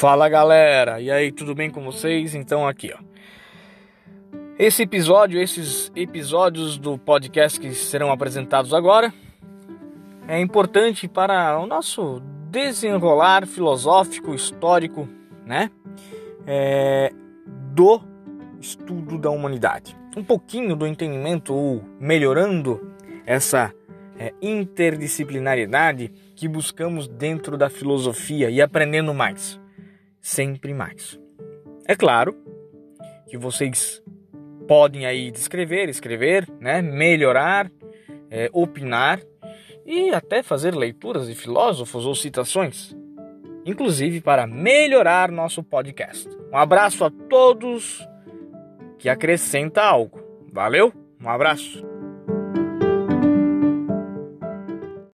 Fala galera, e aí, tudo bem com vocês? Então aqui, ó. Esse episódio, esses episódios do podcast que serão apresentados agora, é importante para o nosso desenrolar filosófico, histórico, né? É, do estudo da humanidade. Um pouquinho do entendimento ou melhorando essa é, interdisciplinariedade que buscamos dentro da filosofia e aprendendo mais sempre mais. É claro que vocês podem aí descrever, escrever, né, melhorar, é, opinar e até fazer leituras de filósofos ou citações, inclusive para melhorar nosso podcast. Um abraço a todos que acrescenta algo. Valeu, um abraço.